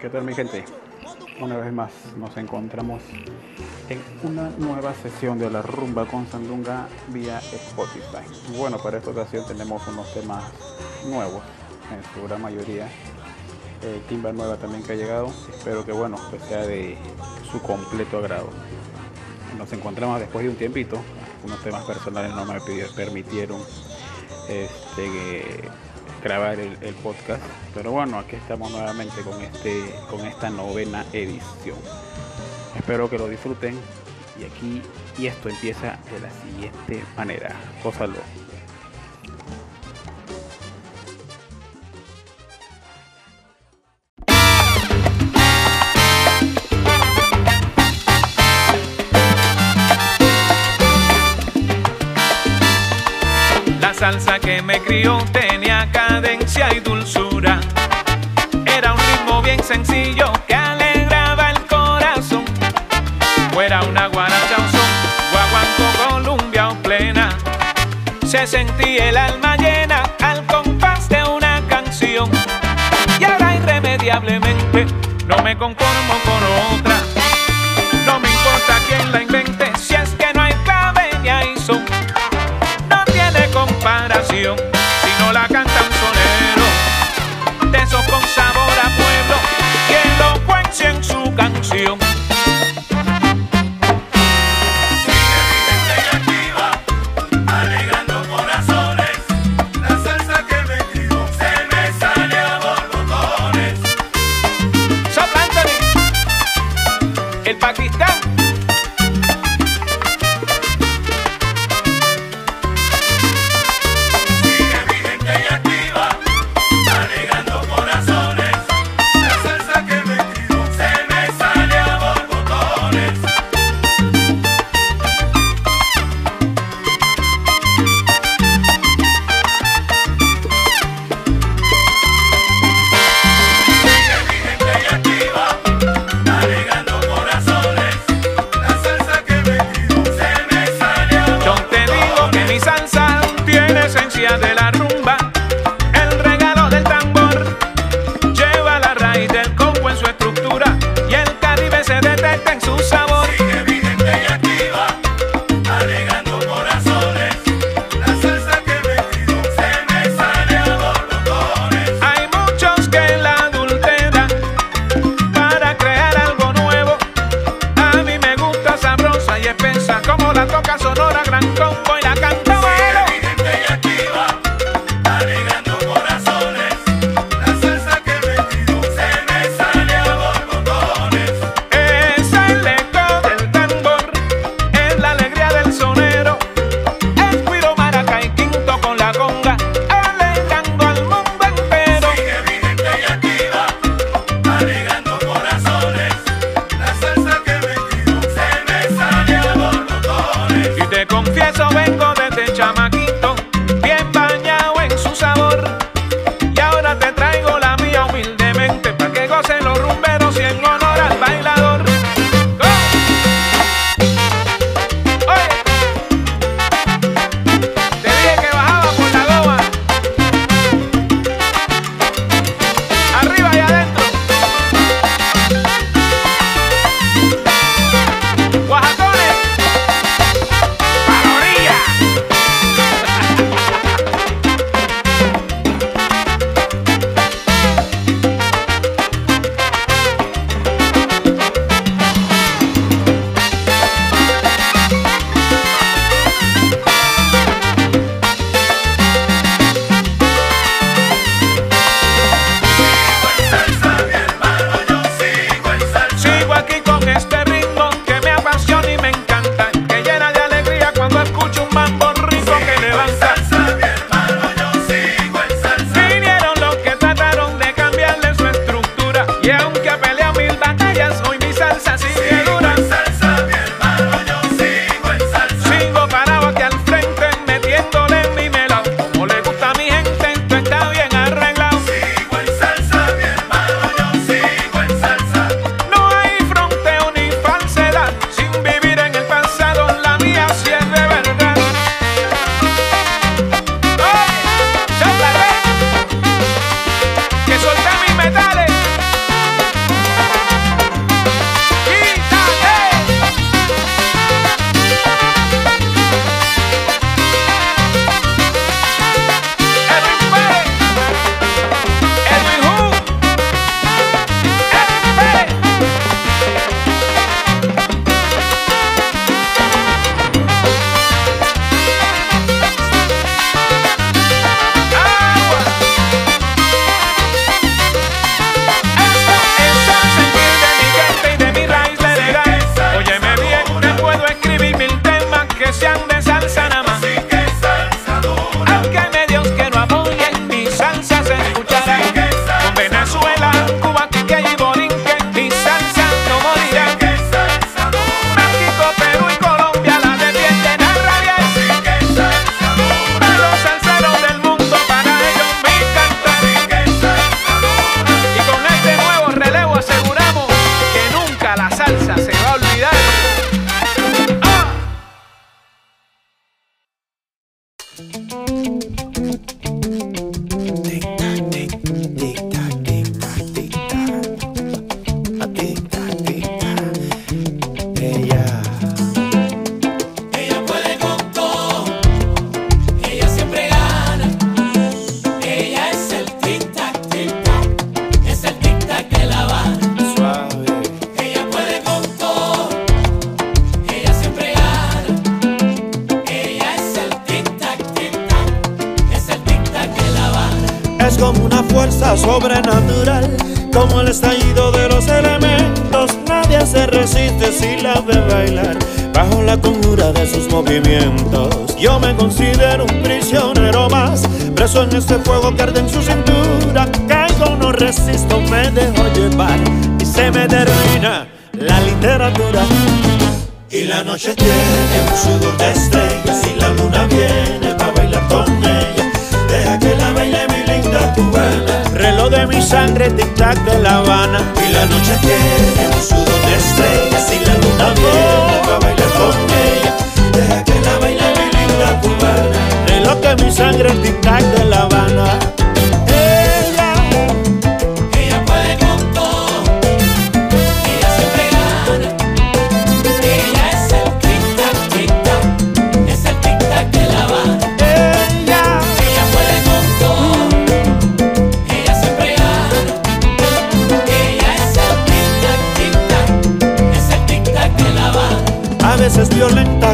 ¿Qué tal mi gente? Una vez más nos encontramos en una nueva sesión de la rumba con Sandunga vía Spotify. Bueno, para esta ocasión tenemos unos temas nuevos, en su gran mayoría. Eh, timba nueva también que ha llegado. Espero que bueno, pues sea de su completo agrado. Nos encontramos después de un tiempito. Unos temas personales no me permitieron este, grabar el, podcast. Pero bueno, aquí estamos nuevamente con, este, con esta novena edición. Espero que lo disfruten. Y aquí, y esto empieza de la siguiente manera. Gózalo. Sentía el alma llena al compás de una canción. Y ahora irremediablemente no me conformo con otra. No me importa quién la invente si es que no hay clave ni hay son comparación si no la canta un sonero de con sabor a pueblo y elocuencia en su canción. pierdan su sabor.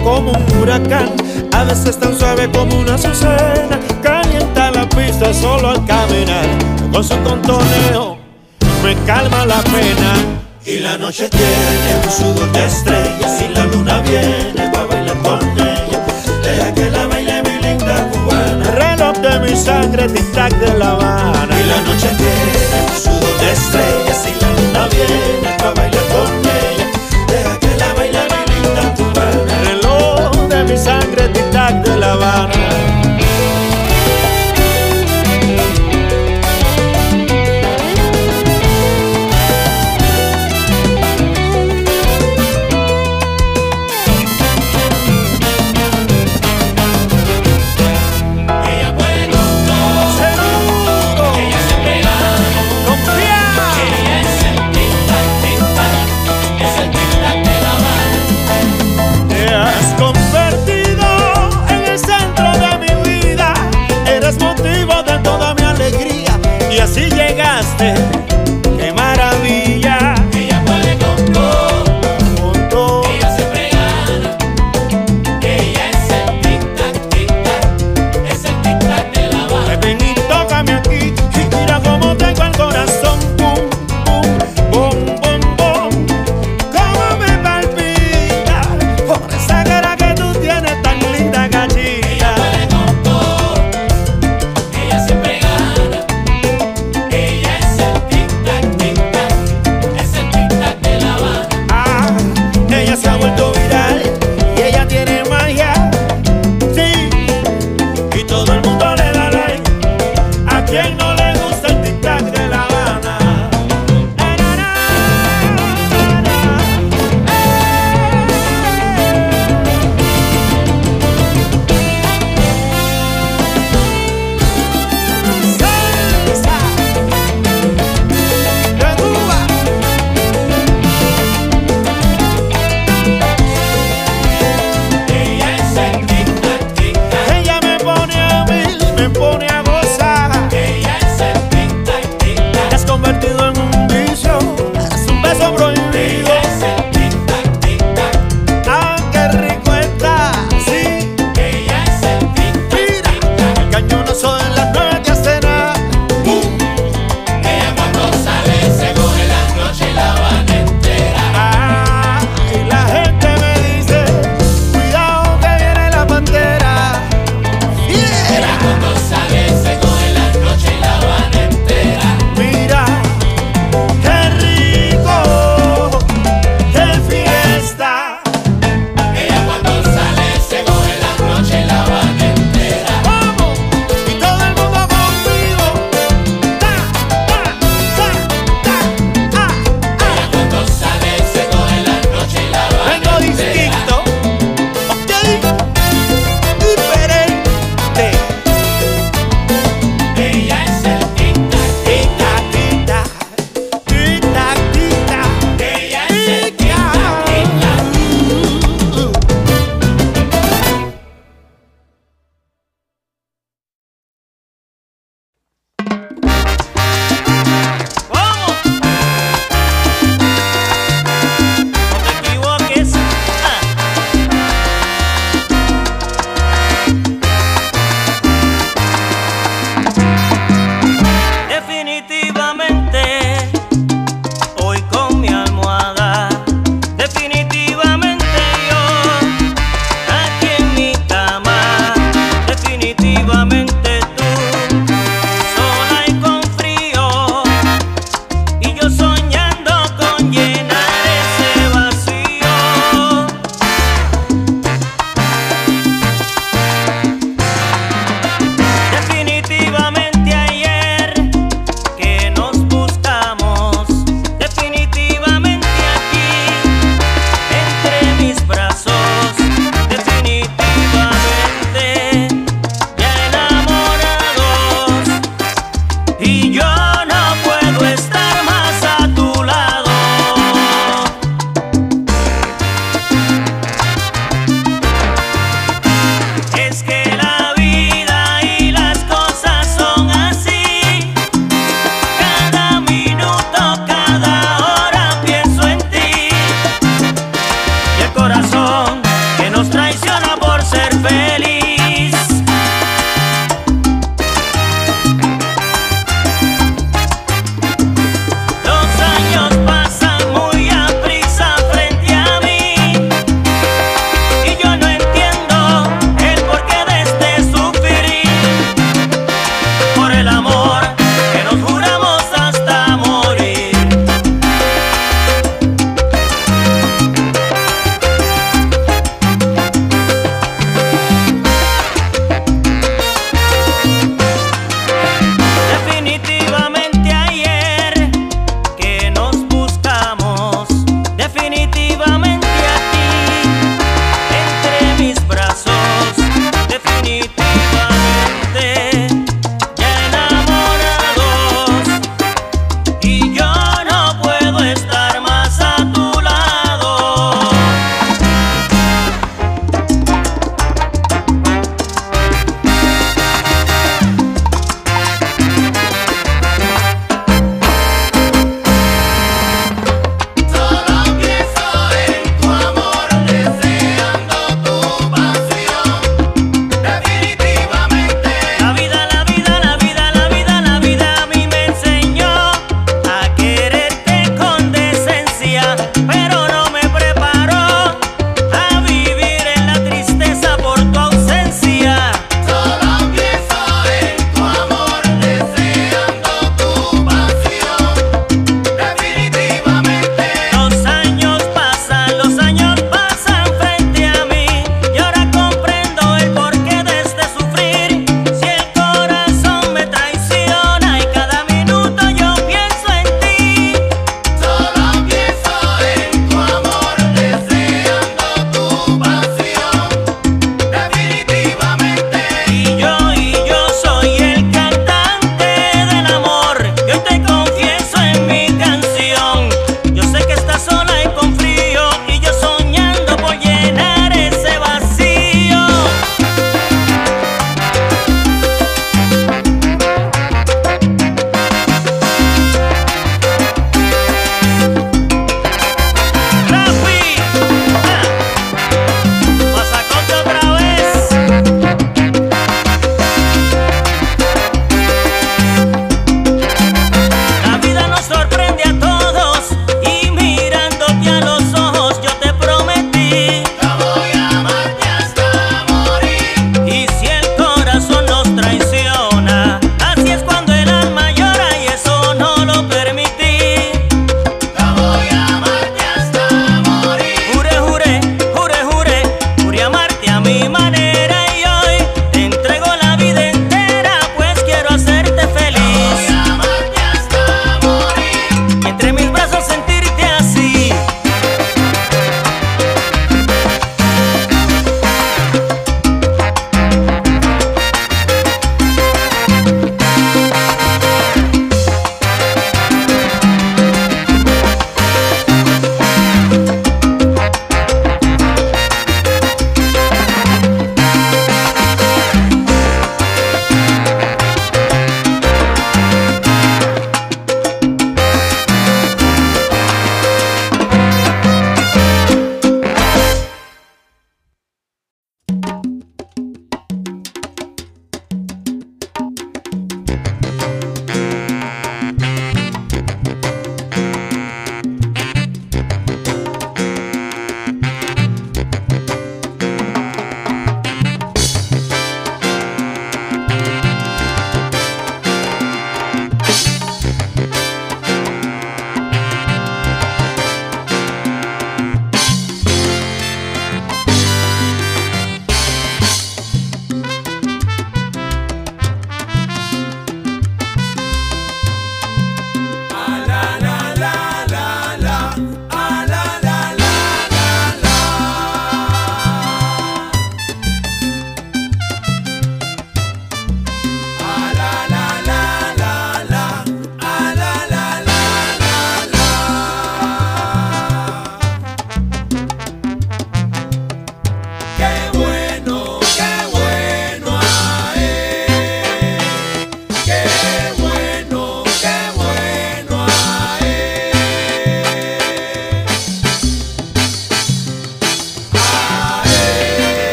como un huracán, a veces tan suave como una azucena, calienta la pista solo al caminar, con su contoneo me calma la pena. Y la noche tiene un sudor de estrellas y la luna viene para bailar con ella, deja que la baile mi linda cubana, reloj de mi sangre, tic tac de La Habana. Y la noche tiene un sudor de estrellas y la luna viene څرک د لوان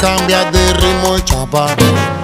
cambiar de ritmo, echa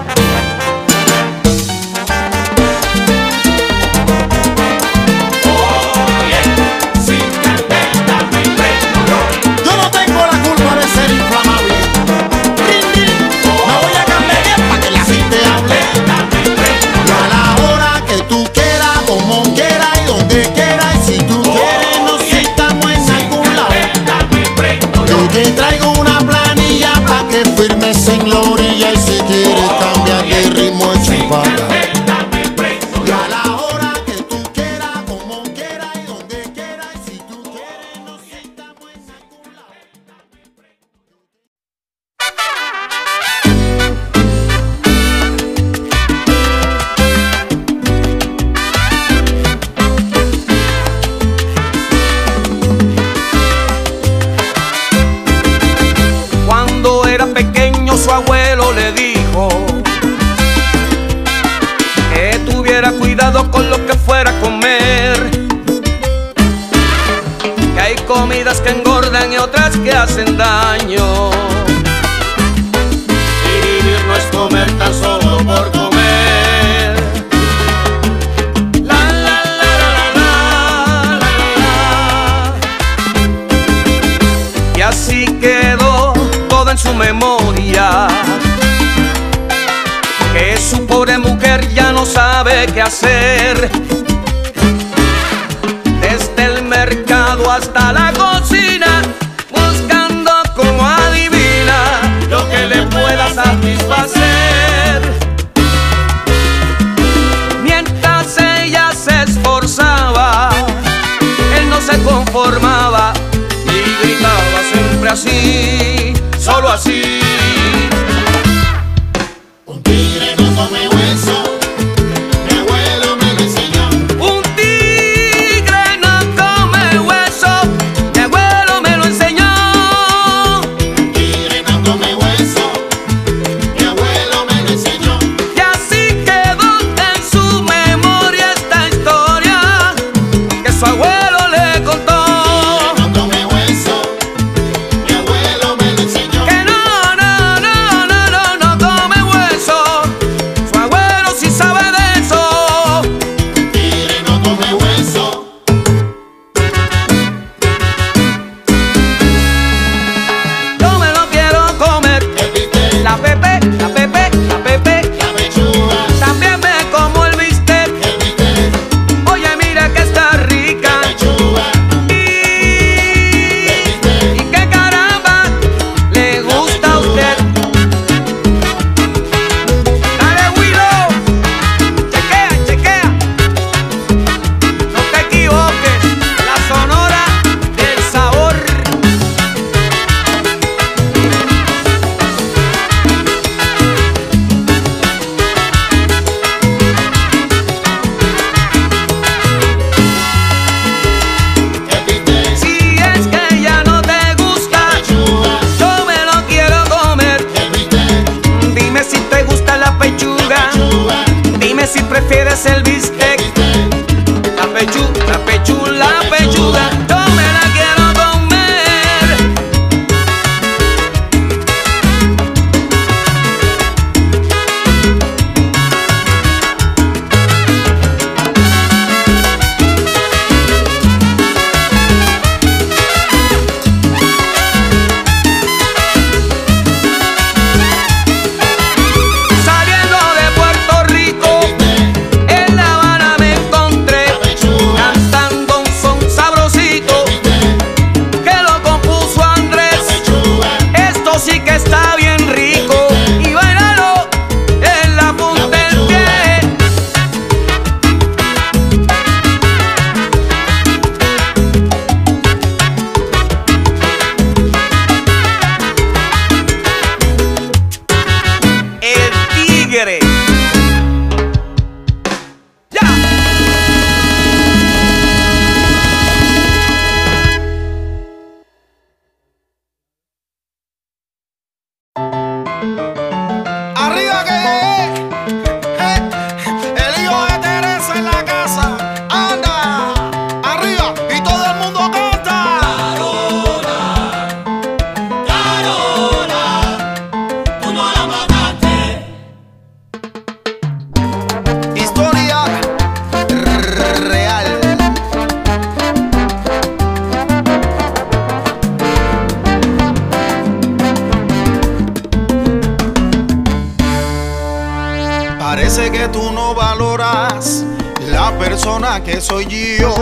que soy yo.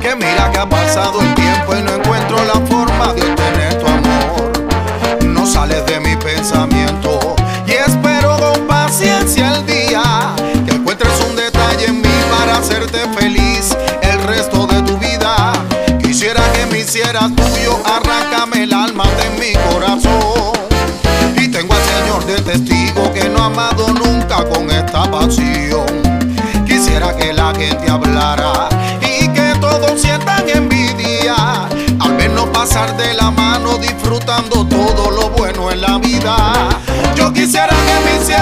Que mira que ha pasado el tiempo y no encuentro la forma de usted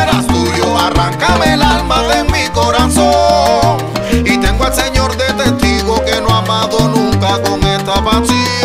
eras tuyo, arráncame el alma de mi corazón. Y tengo al Señor de testigo que no ha amado nunca con esta pasión.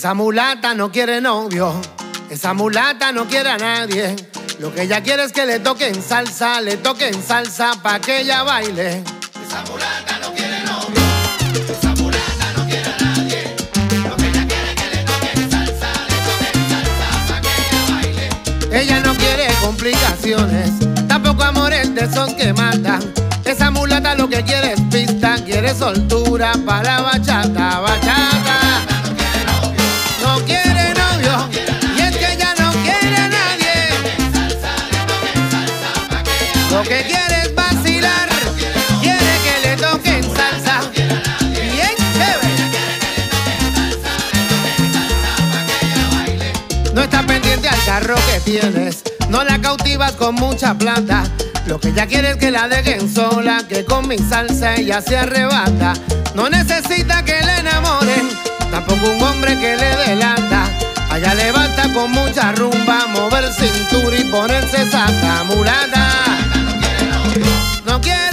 Esa mulata no quiere novio, esa mulata no quiere a nadie. Lo que ella quiere es que le toquen salsa, le toquen salsa pa' que ella baile. Esa mulata no quiere novio, esa mulata no quiere a nadie. Lo que ella quiere es que le toquen salsa, le toquen salsa pa' que ella baile. Ella no quiere complicaciones, tampoco amores de esos que matan. Esa mulata lo que quiere es pista, quiere soltura para bachata, bachata. Carro que tienes, no la cautivas con mucha plata. Lo que ella quiere es que la dejen sola, que con mi salsa ella se arrebata. No necesita que la enamoren, tampoco un hombre que le delata. Allá levanta con mucha rumba, mover cintura y ponerse saca mulata. No quiere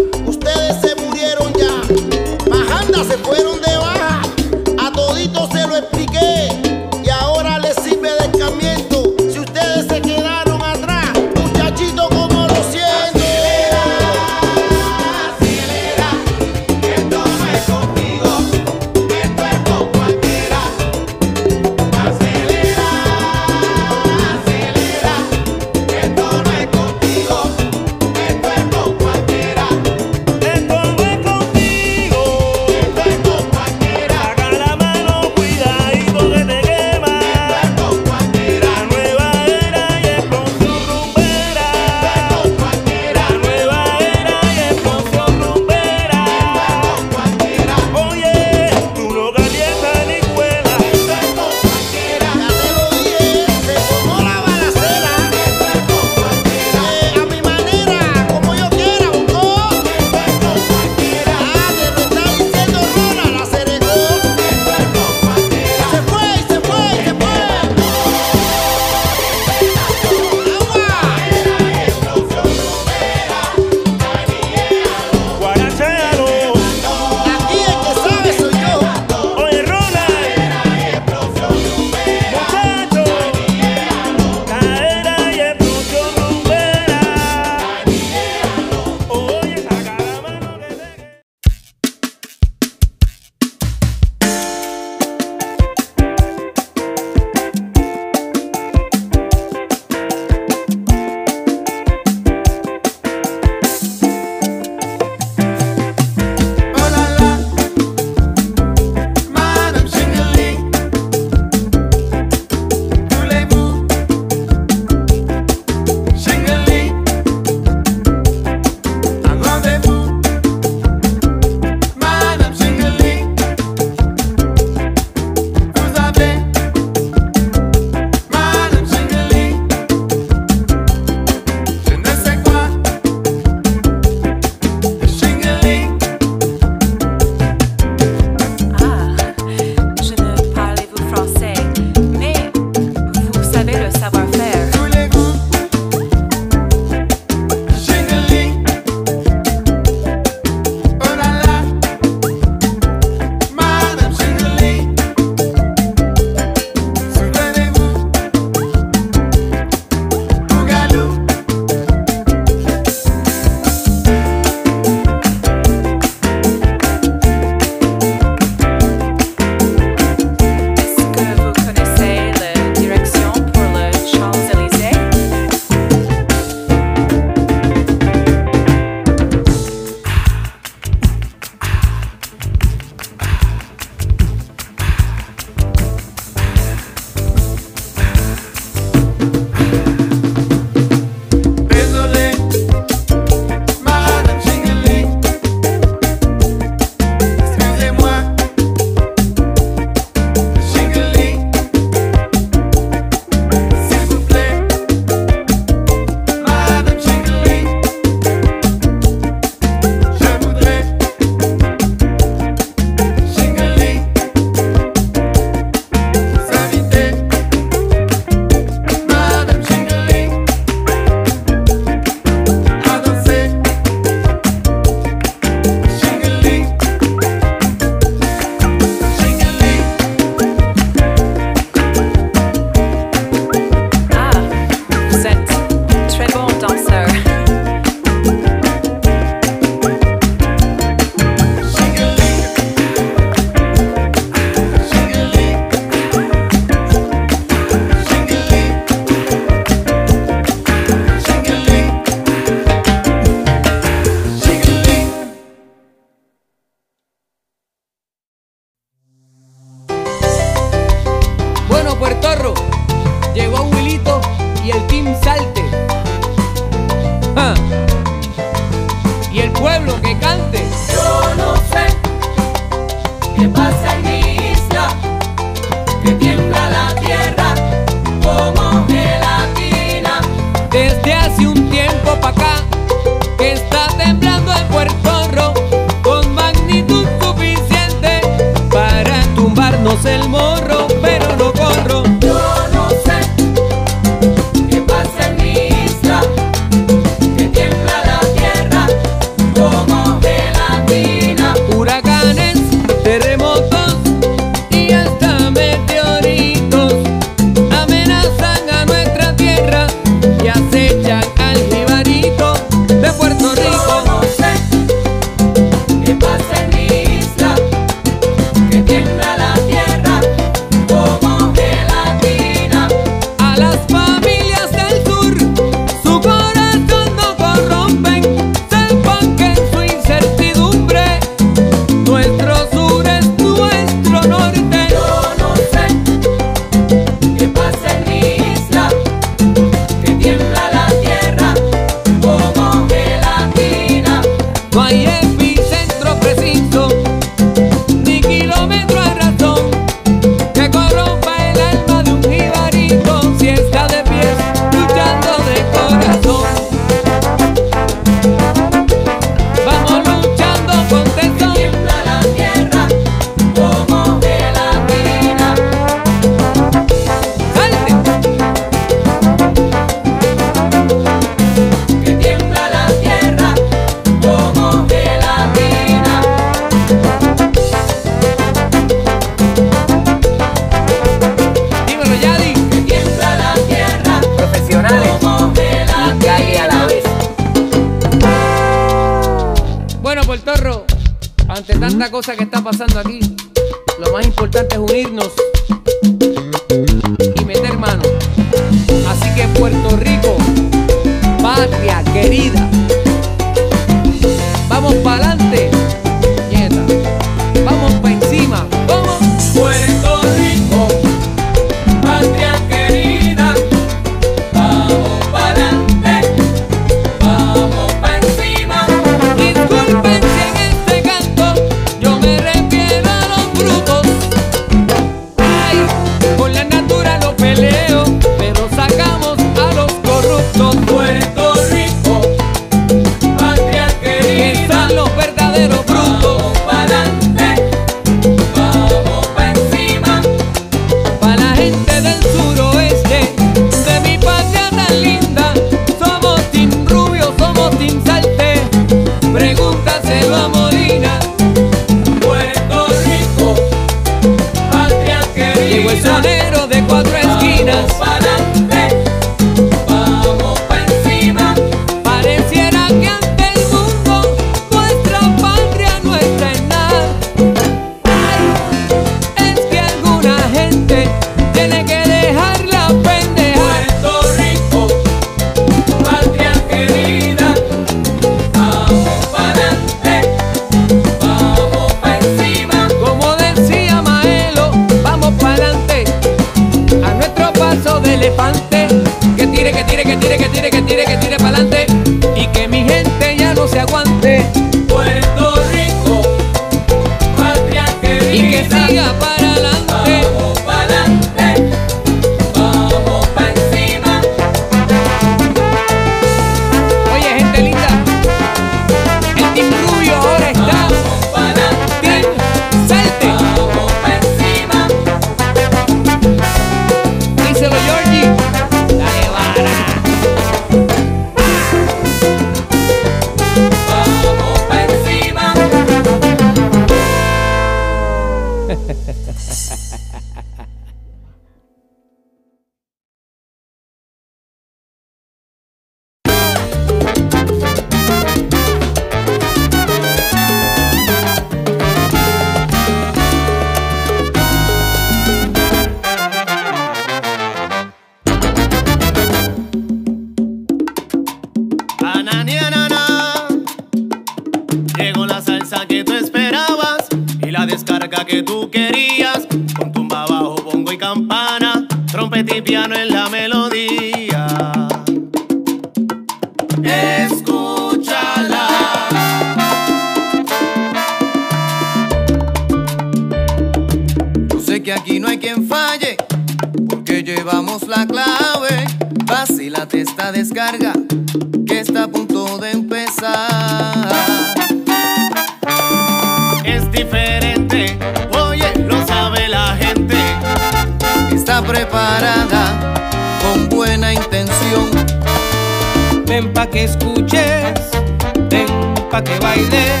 que bailes,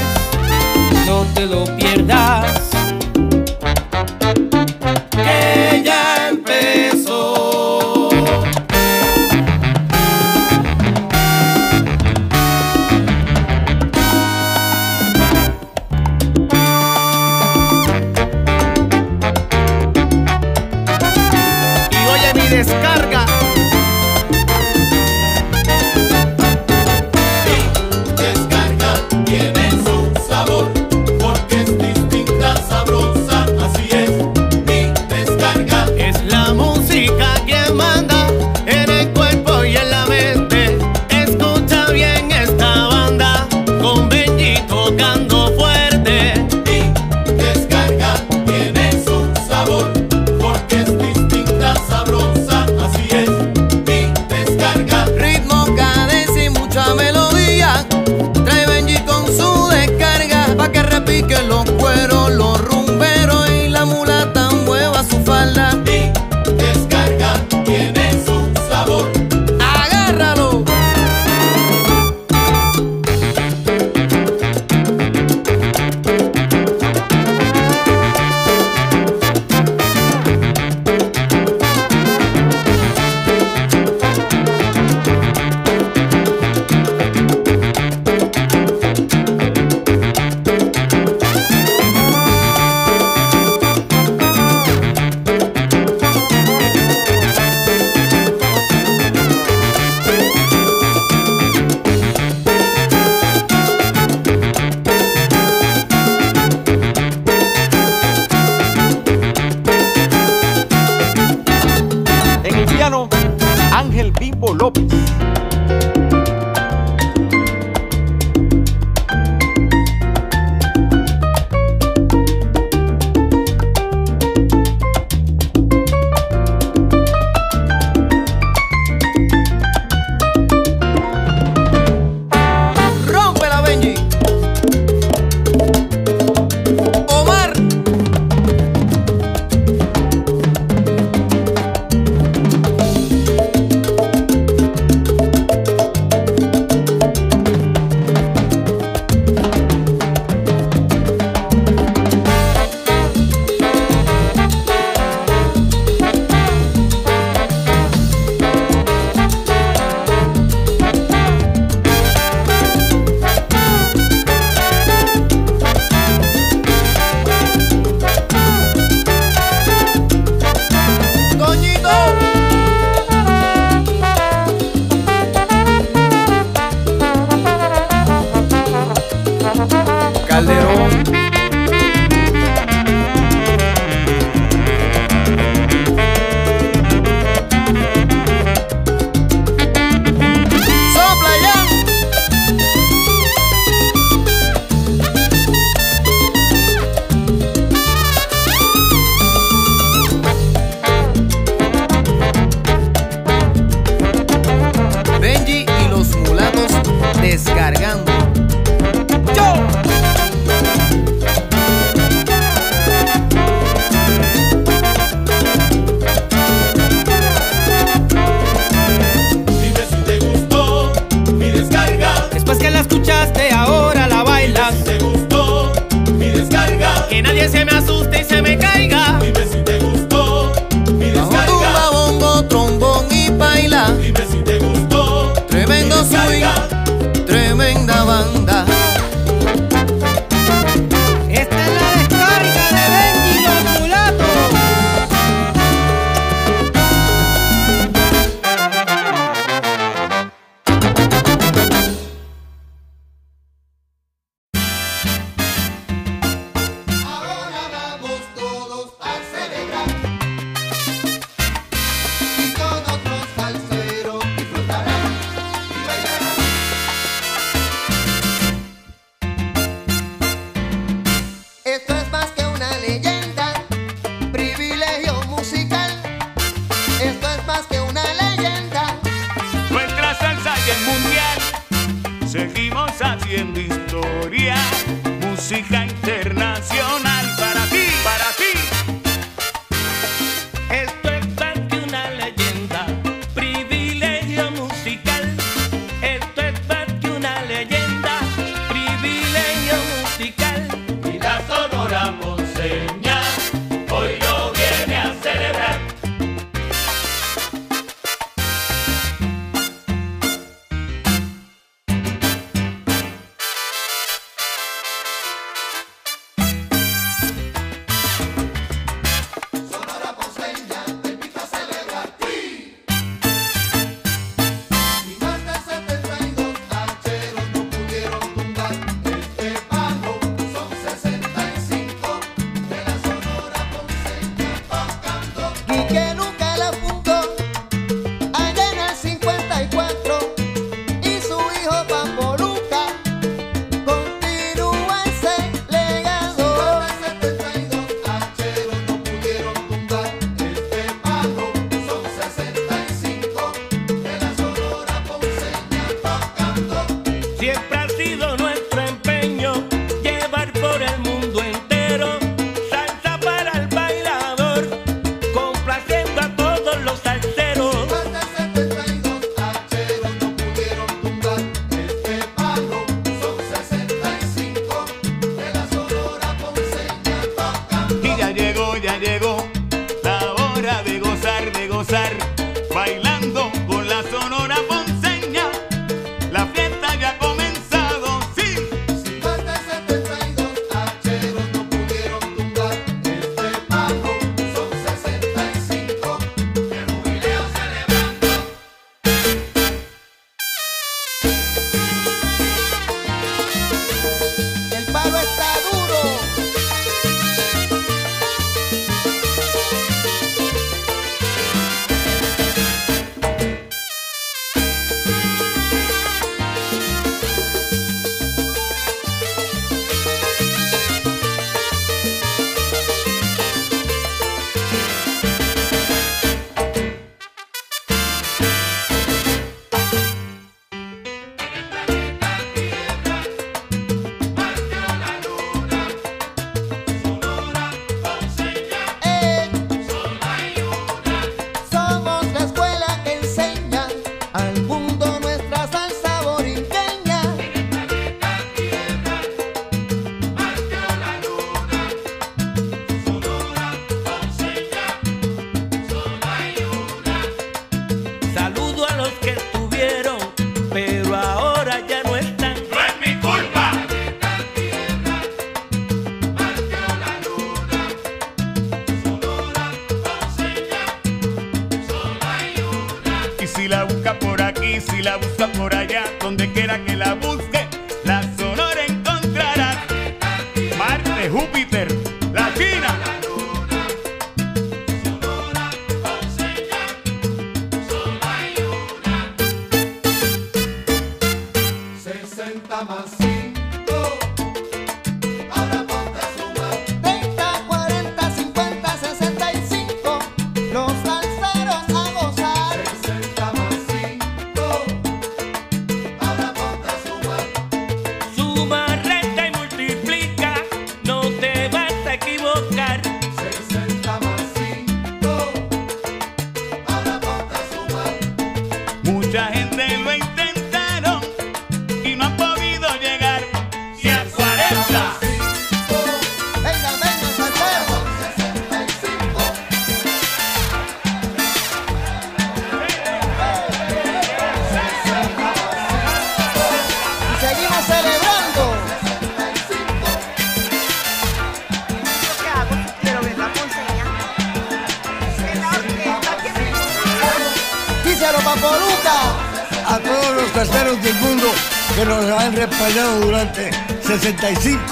no te lo pierdas.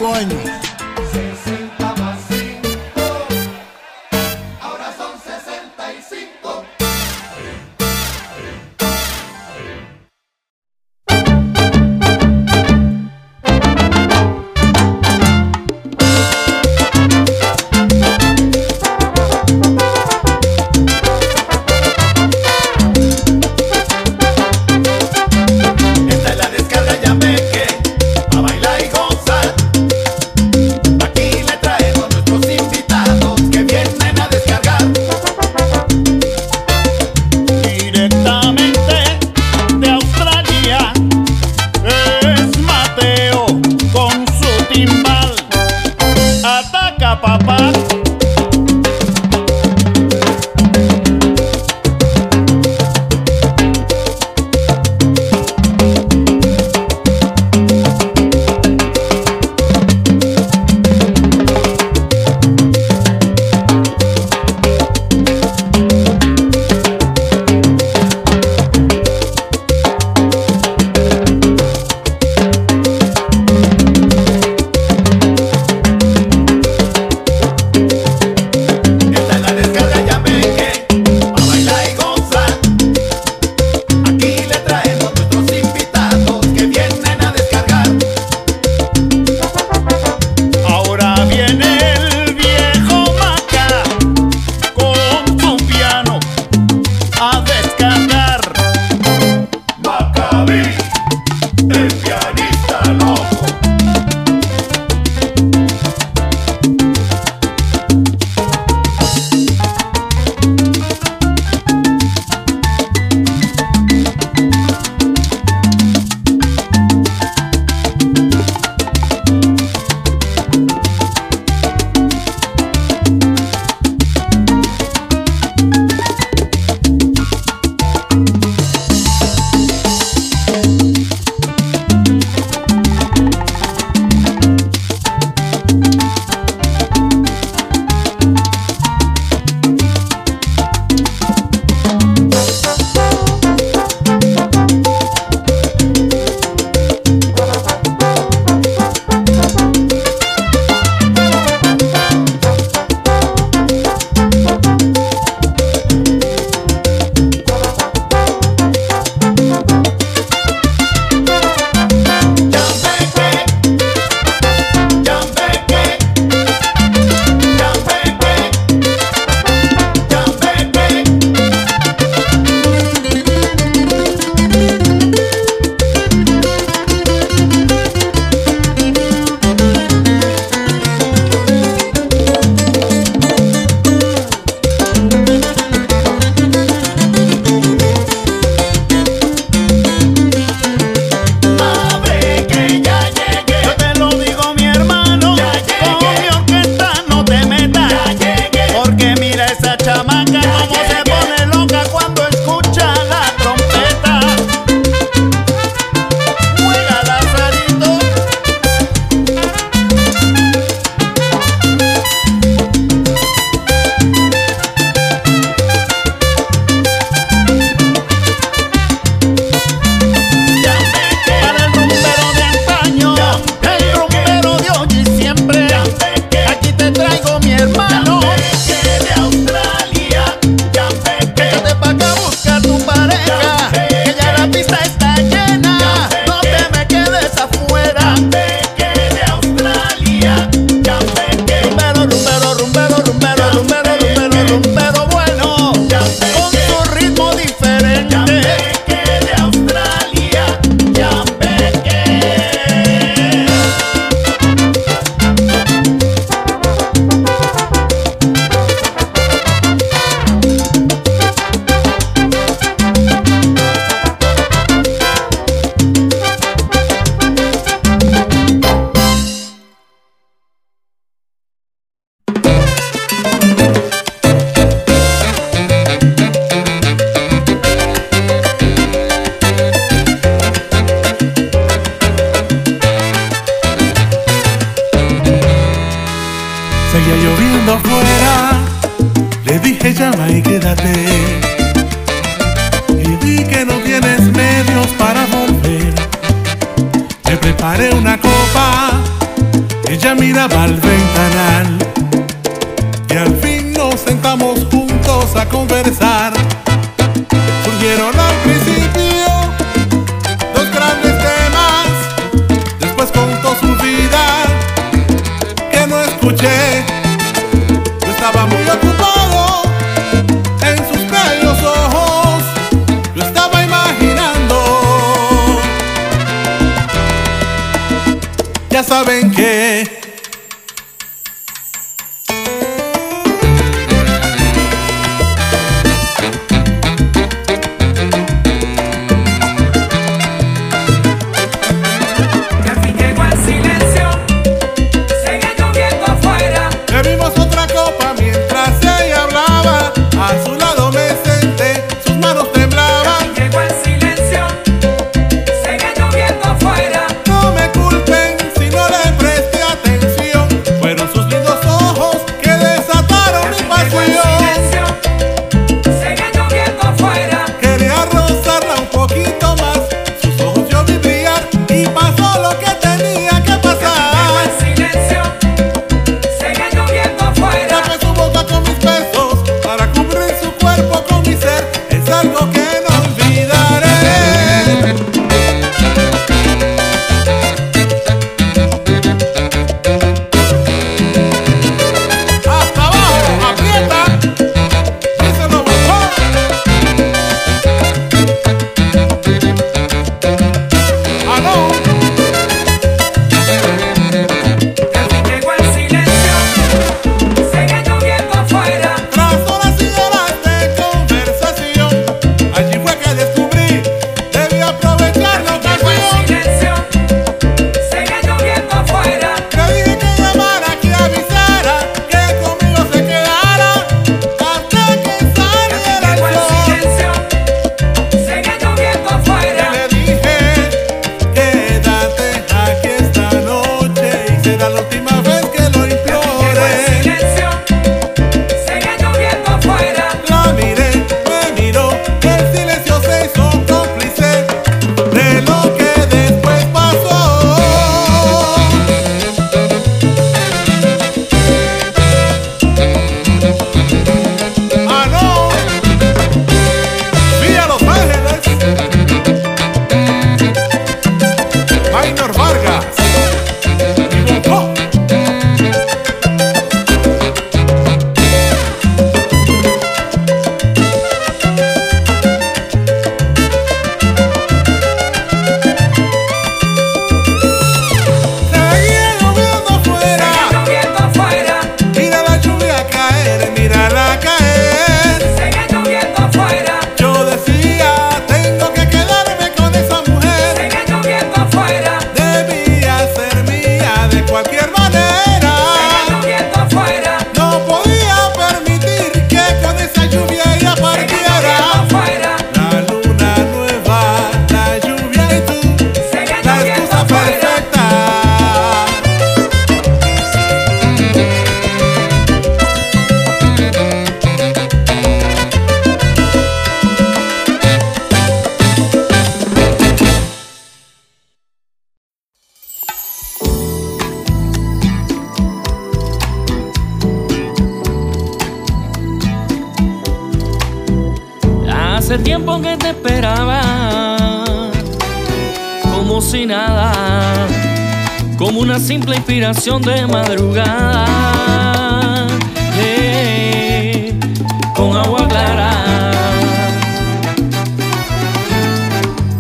One. simple inspiración de madrugada. Eh, con agua clara.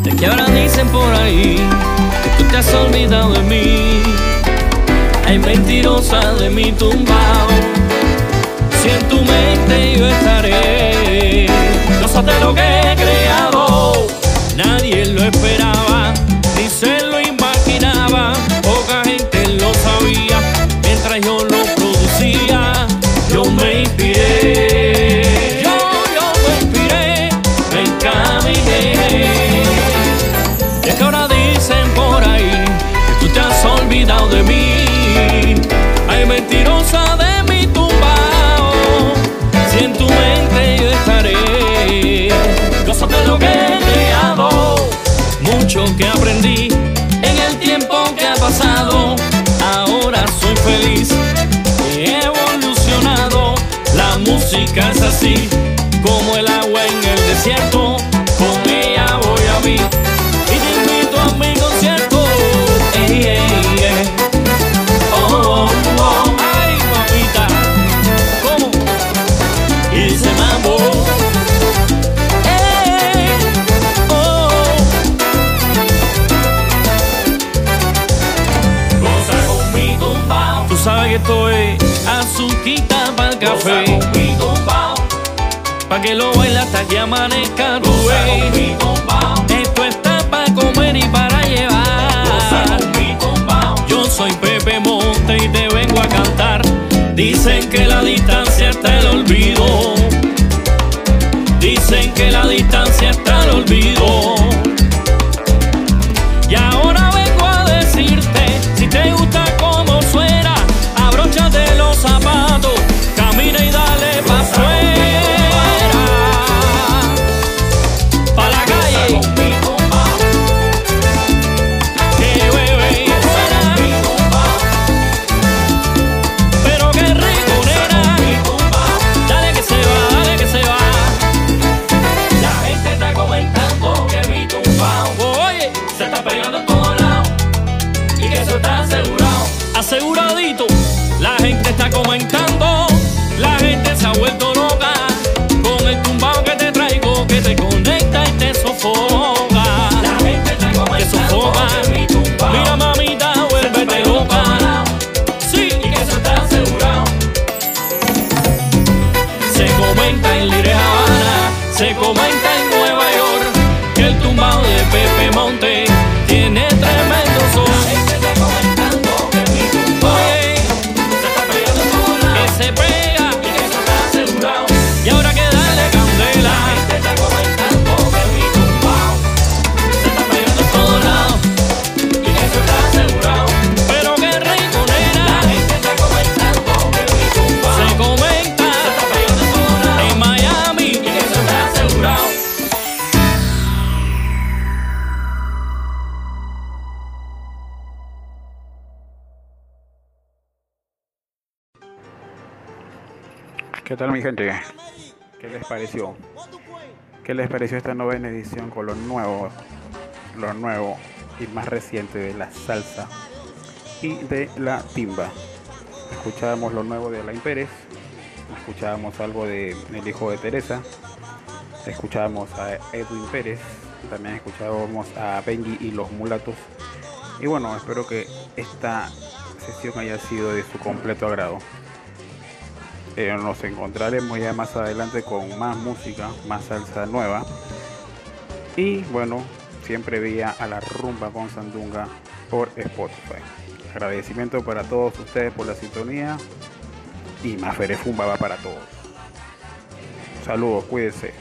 Es que ahora dicen por ahí que tú te has olvidado de mí. Hay mentirosa de mi tumbao. Si en tu mente yo estaré, no sabes lo que he creado, nadie lo espera. Es así, como el agua en el desierto. Con ella voy a mí y te invito a mi concierto. Ey, ey, ey. Oh, oh, oh. Ay, mamita, ¿cómo? Y mambo. Ey, oh. Goza con mi tumbao. Tú sabes que esto es azuquita para el café. Pa' que lo baile hasta que amanezca tu. Esto está para comer y para llevar. Yo soy Pepe Monte y te vengo a cantar. Dicen que la distancia está el olvido. Dicen que la distancia está el olvido. Y ahora vengo a decirte, si te gusta mi gente? ¿Qué les pareció? ¿Qué les pareció esta novena edición con lo nuevo, lo nuevo y más reciente de la salsa y de la timba? Escuchábamos lo nuevo de Alain Pérez, escuchábamos algo de El hijo de Teresa, escuchábamos a Edwin Pérez, también escuchábamos a Benji y los mulatos. Y bueno, espero que esta sesión haya sido de su completo agrado. Eh, nos encontraremos ya más adelante con más música, más salsa nueva. Y bueno, siempre vía a la rumba con Sandunga por Spotify. Agradecimiento para todos ustedes por la sintonía. Y más Ferefumba va para todos. Saludos, cuídense.